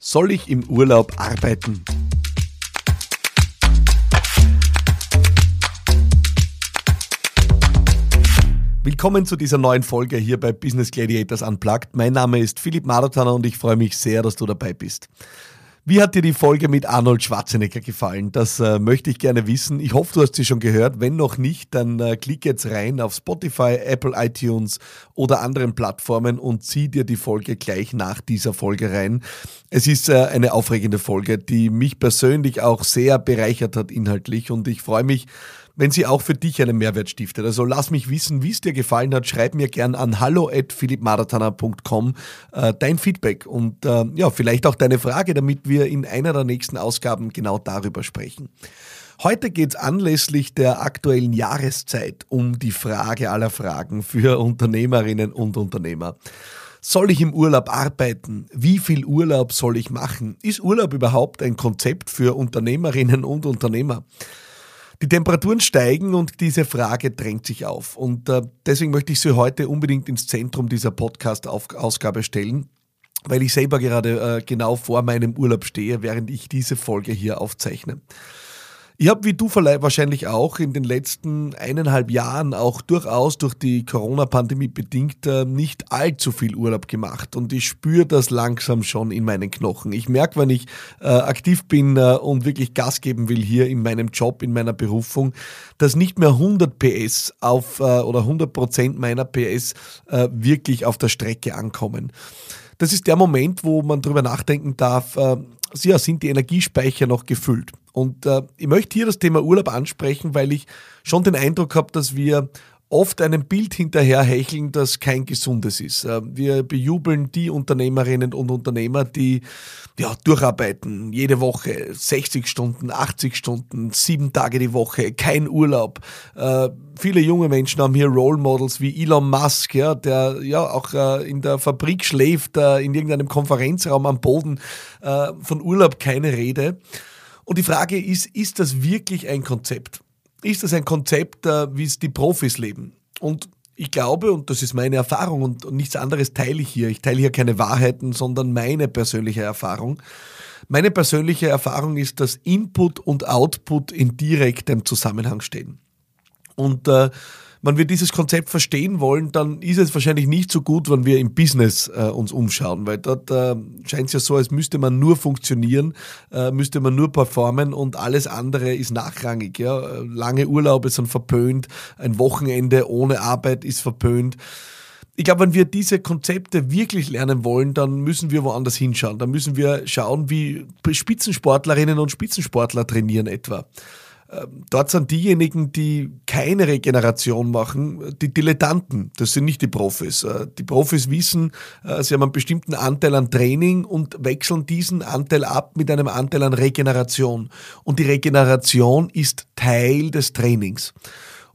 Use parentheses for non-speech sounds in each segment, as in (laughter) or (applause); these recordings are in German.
Soll ich im Urlaub arbeiten? Willkommen zu dieser neuen Folge hier bei Business Gladiators Unplugged. Mein Name ist Philipp Marathoner und ich freue mich sehr, dass du dabei bist. Wie hat dir die Folge mit Arnold Schwarzenegger gefallen? Das äh, möchte ich gerne wissen. Ich hoffe, du hast sie schon gehört. Wenn noch nicht, dann äh, klick jetzt rein auf Spotify, Apple iTunes oder anderen Plattformen und zieh dir die Folge gleich nach dieser Folge rein. Es ist äh, eine aufregende Folge, die mich persönlich auch sehr bereichert hat inhaltlich und ich freue mich, wenn sie auch für dich einen Mehrwert stiftet. Also lass mich wissen, wie es dir gefallen hat. Schreib mir gern an hallo@philippmaratana.com äh, dein Feedback und äh, ja, vielleicht auch deine Frage, damit wir in einer der nächsten Ausgaben genau darüber sprechen. Heute geht es anlässlich der aktuellen Jahreszeit um die Frage aller Fragen für Unternehmerinnen und Unternehmer. Soll ich im Urlaub arbeiten? Wie viel Urlaub soll ich machen? Ist Urlaub überhaupt ein Konzept für Unternehmerinnen und Unternehmer? Die Temperaturen steigen und diese Frage drängt sich auf. Und äh, deswegen möchte ich sie heute unbedingt ins Zentrum dieser Podcast-Ausgabe stellen, weil ich selber gerade äh, genau vor meinem Urlaub stehe, während ich diese Folge hier aufzeichne. Ich habe wie du wahrscheinlich auch in den letzten eineinhalb Jahren auch durchaus durch die Corona-Pandemie bedingt äh, nicht allzu viel Urlaub gemacht und ich spüre das langsam schon in meinen Knochen. Ich merke, wenn ich äh, aktiv bin äh, und wirklich Gas geben will hier in meinem Job, in meiner Berufung, dass nicht mehr 100 PS auf äh, oder 100 Prozent meiner PS äh, wirklich auf der Strecke ankommen. Das ist der Moment, wo man darüber nachdenken darf, äh, ja, sind die Energiespeicher noch gefüllt? Und äh, ich möchte hier das Thema Urlaub ansprechen, weil ich schon den Eindruck habe, dass wir oft einem Bild hinterherhecheln, das kein gesundes ist. Äh, wir bejubeln die Unternehmerinnen und Unternehmer, die ja, durcharbeiten, jede Woche 60 Stunden, 80 Stunden, sieben Tage die Woche, kein Urlaub. Äh, viele junge Menschen haben hier Role Models wie Elon Musk, ja, der ja auch äh, in der Fabrik schläft, äh, in irgendeinem Konferenzraum am Boden, äh, von Urlaub keine Rede. Und die Frage ist, ist das wirklich ein Konzept? Ist das ein Konzept, äh, wie es die Profis leben? Und ich glaube, und das ist meine Erfahrung und nichts anderes teile ich hier, ich teile hier keine Wahrheiten, sondern meine persönliche Erfahrung. Meine persönliche Erfahrung ist, dass Input und Output in direktem Zusammenhang stehen. Und äh, wenn wir dieses Konzept verstehen wollen, dann ist es wahrscheinlich nicht so gut, wenn wir im Business äh, uns umschauen, weil dort äh, scheint es ja so, als müsste man nur funktionieren, äh, müsste man nur performen und alles andere ist nachrangig. Ja? Lange Urlaube sind verpönt, ein Wochenende ohne Arbeit ist verpönt. Ich glaube, wenn wir diese Konzepte wirklich lernen wollen, dann müssen wir woanders hinschauen. Dann müssen wir schauen, wie Spitzensportlerinnen und Spitzensportler trainieren etwa. Ähm, dort sind diejenigen, die keine Regeneration machen, die Dilettanten. Das sind nicht die Profis. Äh, die Profis wissen, äh, sie haben einen bestimmten Anteil an Training und wechseln diesen Anteil ab mit einem Anteil an Regeneration. Und die Regeneration ist Teil des Trainings.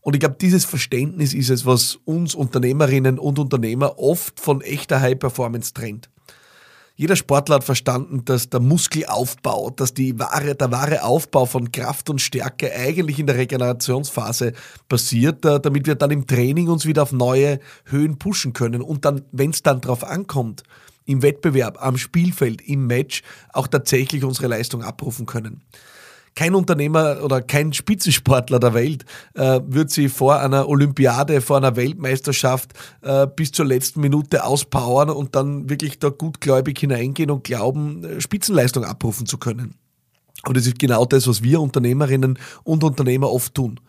Und ich glaube, dieses Verständnis ist es, was uns Unternehmerinnen und Unternehmer oft von echter High Performance trennt. Jeder Sportler hat verstanden, dass der Muskelaufbau, dass die wahre, der wahre Aufbau von Kraft und Stärke eigentlich in der Regenerationsphase passiert, äh, damit wir dann im Training uns wieder auf neue Höhen pushen können. Und dann, wenn es dann drauf ankommt, im Wettbewerb, am Spielfeld, im Match auch tatsächlich unsere Leistung abrufen können kein Unternehmer oder kein Spitzensportler der Welt äh, wird sie vor einer Olympiade, vor einer Weltmeisterschaft äh, bis zur letzten Minute auspowern und dann wirklich da gutgläubig hineingehen und glauben, äh, Spitzenleistung abrufen zu können. Und das ist genau das, was wir Unternehmerinnen und Unternehmer oft tun.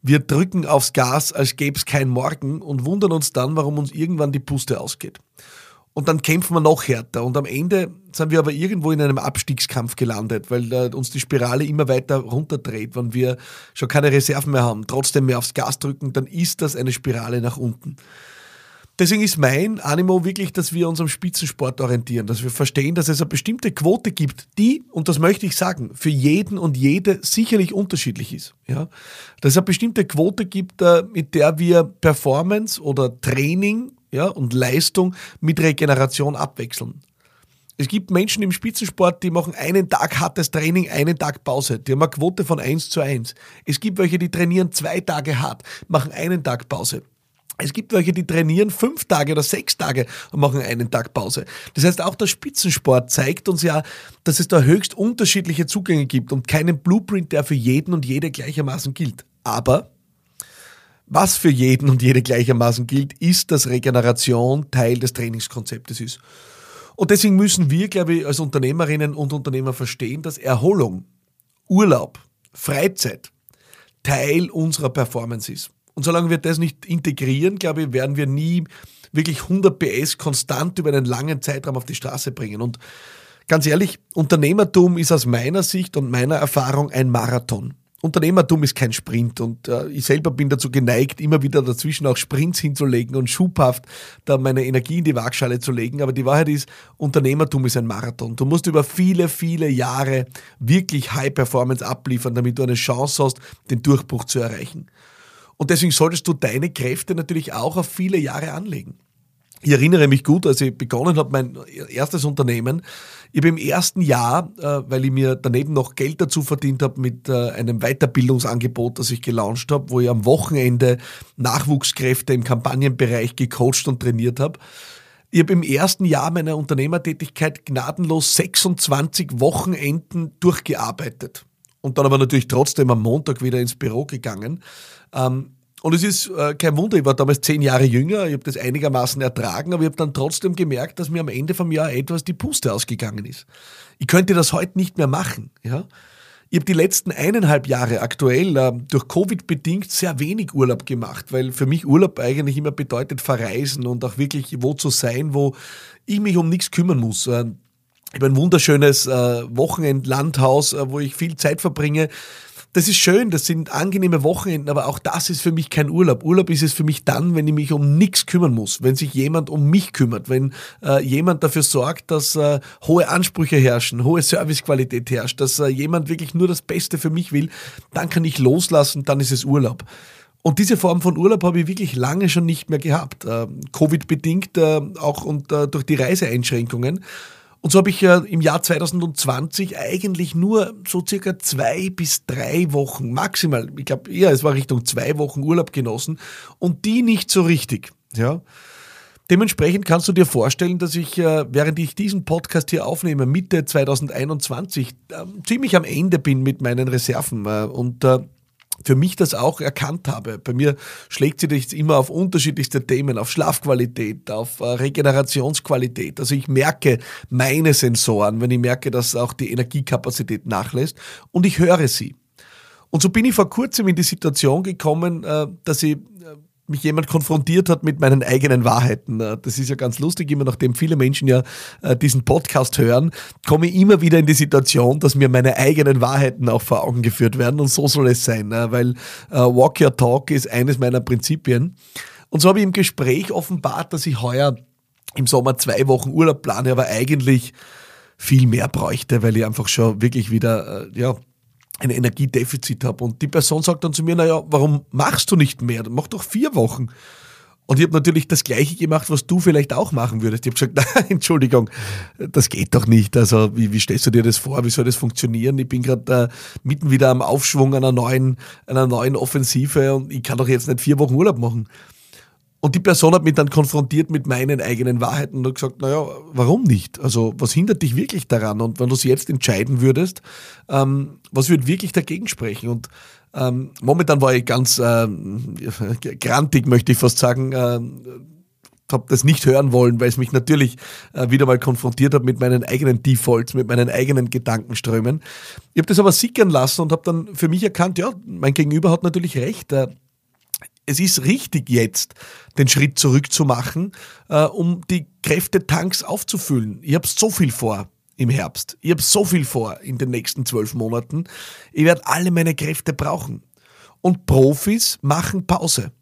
Wir drücken aufs Gas, als gäbe es kein Morgen und wundern uns dann, warum uns irgendwann die Puste ausgeht. Und dann kämpfen wir noch härter. Und am Ende sind wir aber irgendwo in einem Abstiegskampf gelandet, weil äh, uns die Spirale immer weiter runterdreht. Wenn wir schon keine Reserven mehr haben, trotzdem mehr aufs Gas drücken, dann ist das eine Spirale nach unten. Deswegen ist mein Animo wirklich, dass wir uns am Spitzensport orientieren, dass wir verstehen, dass es eine bestimmte Quote gibt, die, und das möchte ich sagen, für jeden und jede sicherlich unterschiedlich ist. Ja? Dass es eine bestimmte Quote gibt, äh, mit der wir Performance oder Training ja, und Leistung mit Regeneration abwechseln. Es gibt Menschen im Spitzensport, die machen einen Tag hartes Training, einen Tag Pause. Die haben eine Quote von 1 zu 1. Es gibt welche, die trainieren zwei Tage hart, machen einen Tag Pause. Es gibt welche, die trainieren fünf Tage oder sechs Tage und machen einen Tag Pause. Das heißt, auch der Spitzensport zeigt uns ja, dass es da höchst unterschiedliche Zugänge gibt und keinen Blueprint, der für jeden und jede gleichermaßen gilt. Aber was für jeden und jede gleichermaßen gilt, ist, dass Regeneration Teil des Trainingskonzeptes ist. Und deswegen müssen wir, glaube ich, als Unternehmerinnen und Unternehmer verstehen, dass Erholung, Urlaub, Freizeit Teil unserer Performance ist. Und solange wir das nicht integrieren, glaube ich, werden wir nie wirklich 100 PS konstant über einen langen Zeitraum auf die Straße bringen. Und ganz ehrlich, Unternehmertum ist aus meiner Sicht und meiner Erfahrung ein Marathon. Unternehmertum ist kein Sprint und äh, ich selber bin dazu geneigt, immer wieder dazwischen auch Sprints hinzulegen und schubhaft da meine Energie in die Waagschale zu legen. Aber die Wahrheit ist, Unternehmertum ist ein Marathon. Du musst über viele, viele Jahre wirklich High Performance abliefern, damit du eine Chance hast, den Durchbruch zu erreichen. Und deswegen solltest du deine Kräfte natürlich auch auf viele Jahre anlegen. Ich erinnere mich gut, als ich begonnen habe, mein erstes Unternehmen. Ich habe im ersten Jahr, äh, weil ich mir daneben noch Geld dazu verdient habe mit äh, einem Weiterbildungsangebot, das ich gelauncht habe, wo ich am Wochenende Nachwuchskräfte im Kampagnenbereich gecoacht und trainiert habe. Ich habe im ersten Jahr meiner Unternehmertätigkeit gnadenlos 26 Wochenenden durchgearbeitet. Und dann aber natürlich trotzdem am Montag wieder ins Büro gegangen. Ähm, und es ist äh, kein Wunder, ich war damals zehn Jahre jünger, ich habe das einigermaßen ertragen, aber ich habe dann trotzdem gemerkt, dass mir am Ende vom Jahr etwas die Puste ausgegangen ist. Ich könnte das heute nicht mehr machen. Ja? Ich habe die letzten eineinhalb Jahre aktuell äh, durch Covid bedingt sehr wenig Urlaub gemacht, weil für mich Urlaub eigentlich immer bedeutet verreisen und auch wirklich wo zu sein, wo ich mich um nichts kümmern muss. Äh, ich habe ein wunderschönes äh, Wochenendlandhaus, äh, wo ich viel Zeit verbringe das ist schön, das sind angenehme Wochenenden, aber auch das ist für mich kein Urlaub. Urlaub ist es für mich dann, wenn ich mich um nichts kümmern muss, wenn sich jemand um mich kümmert, wenn äh, jemand dafür sorgt, dass äh, hohe Ansprüche herrschen, hohe Servicequalität herrscht, dass äh, jemand wirklich nur das Beste für mich will, dann kann ich loslassen, dann ist es Urlaub. Und diese Form von Urlaub habe ich wirklich lange schon nicht mehr gehabt. Äh, Covid-bedingt, äh, auch und, äh, durch die Reiseeinschränkungen. Und so habe ich ja im Jahr 2020 eigentlich nur so circa zwei bis drei Wochen, maximal, ich glaube eher, es war Richtung zwei Wochen Urlaub genossen und die nicht so richtig. Ja. Dementsprechend kannst du dir vorstellen, dass ich, äh, während ich diesen Podcast hier aufnehme, Mitte 2021, ähm, ziemlich am Ende bin mit meinen Reserven. Äh, und äh, für mich das auch erkannt habe. Bei mir schlägt sich das immer auf unterschiedlichste Themen, auf Schlafqualität, auf äh, Regenerationsqualität. Also ich merke meine Sensoren, wenn ich merke, dass auch die Energiekapazität nachlässt und ich höre sie. Und so bin ich vor kurzem in die Situation gekommen, äh, dass ich mich jemand konfrontiert hat mit meinen eigenen Wahrheiten. Äh, das ist ja ganz lustig, immer nachdem viele Menschen ja äh, diesen Podcast hören, komme ich immer wieder in die Situation, dass mir meine eigenen Wahrheiten auch vor Augen geführt werden und so soll es sein, ne? weil äh, Walk Your Talk ist eines meiner Prinzipien. Und so habe ich im Gespräch offenbart, dass ich heuer im Sommer zwei Wochen Urlaub plane, aber eigentlich viel mehr bräuchte, weil ich einfach schon wirklich wieder, ja, ein Energiedefizit habe. Und die Person sagt dann zu mir, naja, warum machst du nicht mehr? Mach doch vier Wochen. Und ich habe natürlich das Gleiche gemacht, was du vielleicht auch machen würdest. Ich habe gesagt, (laughs) nein, Entschuldigung, das geht doch nicht. Also wie, wie stellst du dir das vor? Wie soll das funktionieren? Ich bin gerade äh, mitten wieder am Aufschwung einer neuen, einer neuen Offensive und ich kann doch jetzt nicht vier Wochen Urlaub machen. Und die Person hat mich dann konfrontiert mit meinen eigenen Wahrheiten und gesagt, naja, warum nicht? Also was hindert dich wirklich daran? Und wenn du es jetzt entscheiden würdest, ähm, was würde wirklich dagegen sprechen? Und ähm, momentan war ich ganz äh, grantig, möchte ich fast sagen. Äh, habe das nicht hören wollen, weil es mich natürlich äh, wieder mal konfrontiert hat mit meinen eigenen Defaults, mit meinen eigenen Gedankenströmen. Ich habe das aber sickern lassen und habe dann für mich erkannt, ja, mein Gegenüber hat natürlich recht. Äh, es ist richtig jetzt, den Schritt zurück zu machen, äh, um die Kräftetanks aufzufüllen. Ich habe so viel vor im Herbst. Ich habe so viel vor in den nächsten zwölf Monaten. Ich werde alle meine Kräfte brauchen. Und Profis machen Pause.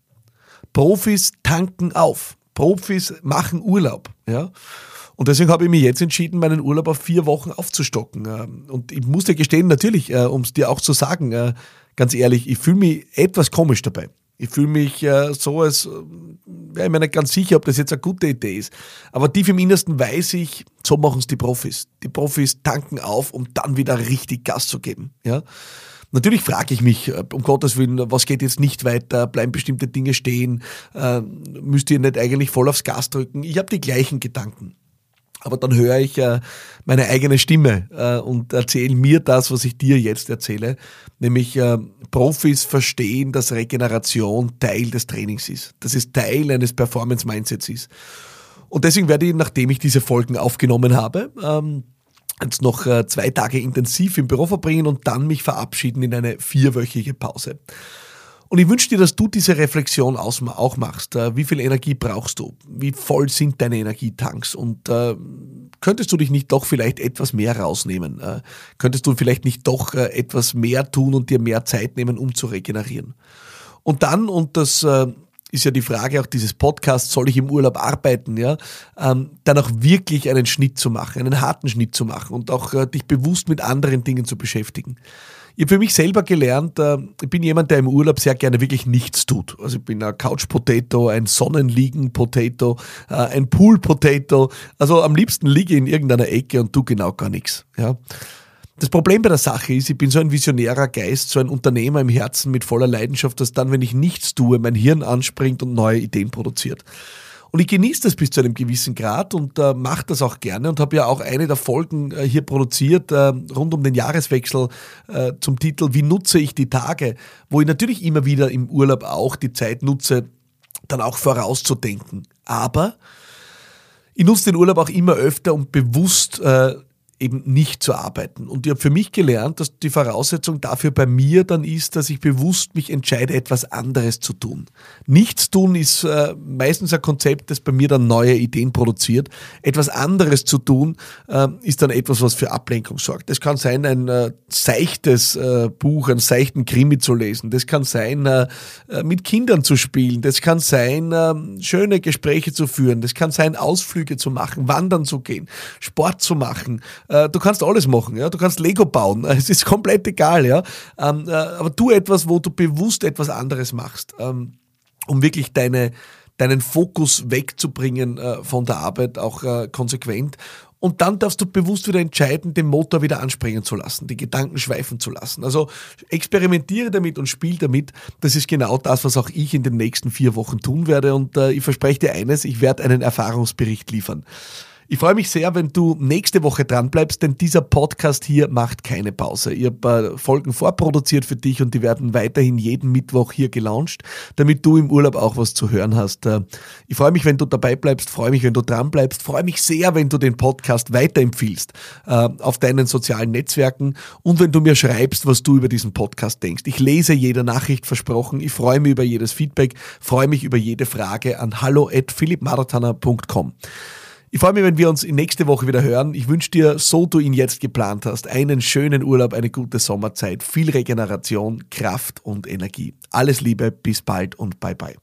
Profis tanken auf. Profis machen Urlaub. Ja? Und deswegen habe ich mich jetzt entschieden, meinen Urlaub auf vier Wochen aufzustocken. Ähm, und ich muss dir gestehen, natürlich, äh, um es dir auch zu sagen, äh, ganz ehrlich, ich fühle mich etwas komisch dabei. Ich fühle mich äh, so, als wäre ich mir nicht ganz sicher, ob das jetzt eine gute Idee ist. Aber tief im Innersten weiß ich, so machen es die Profis. Die Profis tanken auf, um dann wieder richtig Gas zu geben. Ja? Natürlich frage ich mich, äh, um Gottes Willen, was geht jetzt nicht weiter? Bleiben bestimmte Dinge stehen? Äh, müsst ihr nicht eigentlich voll aufs Gas drücken? Ich habe die gleichen Gedanken. Aber dann höre ich äh, meine eigene Stimme äh, und erzähle mir das, was ich dir jetzt erzähle. Nämlich äh, Profis verstehen, dass Regeneration Teil des Trainings ist. Dass es Teil eines Performance-Mindsets ist. Und deswegen werde ich, nachdem ich diese Folgen aufgenommen habe, ähm, jetzt noch äh, zwei Tage intensiv im Büro verbringen und dann mich verabschieden in eine vierwöchige Pause. Und ich wünsche dir, dass du diese Reflexion auch machst. Äh, wie viel Energie brauchst du? Wie voll sind deine Energietanks? Und äh, könntest du dich nicht doch vielleicht etwas mehr rausnehmen? Äh, könntest du vielleicht nicht doch äh, etwas mehr tun und dir mehr Zeit nehmen, um zu regenerieren? Und dann, und das äh, ist ja die Frage auch dieses Podcasts, soll ich im Urlaub arbeiten, ja, ähm, dann auch wirklich einen Schnitt zu machen, einen harten Schnitt zu machen und auch äh, dich bewusst mit anderen Dingen zu beschäftigen. Ich habe für mich selber gelernt, äh, ich bin jemand, der im Urlaub sehr gerne wirklich nichts tut. Also ich bin ein Couch-Potato, ein Sonnenliegen-Potato, äh, ein Pool-Potato. Also am liebsten liege ich in irgendeiner Ecke und tu genau gar nichts. Ja. Das Problem bei der Sache ist, ich bin so ein visionärer Geist, so ein Unternehmer im Herzen mit voller Leidenschaft, dass dann, wenn ich nichts tue, mein Hirn anspringt und neue Ideen produziert. Und ich genieße das bis zu einem gewissen Grad und äh, mache das auch gerne und habe ja auch eine der Folgen äh, hier produziert, äh, rund um den Jahreswechsel äh, zum Titel Wie nutze ich die Tage, wo ich natürlich immer wieder im Urlaub auch die Zeit nutze, dann auch vorauszudenken. Aber ich nutze den Urlaub auch immer öfter, um bewusst äh, eben nicht zu arbeiten. Und ich habe für mich gelernt, dass die Voraussetzung dafür bei mir dann ist, dass ich bewusst mich entscheide, etwas anderes zu tun. Nichts tun ist äh, meistens ein Konzept, das bei mir dann neue Ideen produziert. Etwas anderes zu tun äh, ist dann etwas, was für Ablenkung sorgt. Das kann sein, ein äh, seichtes äh, Buch, einen seichten Krimi zu lesen. Das kann sein, äh, äh, mit Kindern zu spielen. Das kann sein, schöne Gespräche zu führen. Das kann sein, Ausflüge zu machen, wandern zu gehen, Sport zu machen, äh, du kannst alles machen, ja. Du kannst Lego bauen. (laughs) Es ist komplett egal, ja. Ähm, äh, aber tu etwas, wo du bewusst etwas anderes machst, ähm, um wirklich deine, deinen Fokus wegzubringen äh, von der Arbeit, auch äh, konsequent. Und dann darfst du bewusst wieder entscheiden, den Motor wieder anspringen zu lassen, die Gedanken schweifen zu lassen. Also experimentiere damit und spiel damit. Das ist genau das, was auch ich in den nächsten vier Wochen tun werde. Und äh, ich verspreche dir eines, ich werde einen Erfahrungsbericht liefern. Ich freue mich sehr, wenn du nächste Woche dran bleibst, denn dieser Podcast hier macht keine Pause. Ich habe äh, Folgen vorproduziert für dich und die werden weiterhin jeden Mittwoch hier gelauncht, damit du im Urlaub auch was zu hören hast. Äh, ich freue mich, wenn du dabei bleibst, freue mich, wenn du dran bleibst, freue mich sehr, wenn du den Podcast weiterempfiehlst äh, auf deinen sozialen Netzwerken und wenn du mir schreibst, was du über diesen Podcast denkst. Ich lese jede Nachricht versprochen. Ich freue mich über jedes Feedback, freue mich über jede Frage an hallo at philippmarathoner.com. Ich freue mich, wenn wir uns nächste Woche wieder hören. Ich wünsche dir, so du ihn jetzt geplant hast, einen schönen Urlaub, eine gute Sommerzeit, viel Regeneration, Kraft und Energie. Alles Liebe, bis bald und bye bye.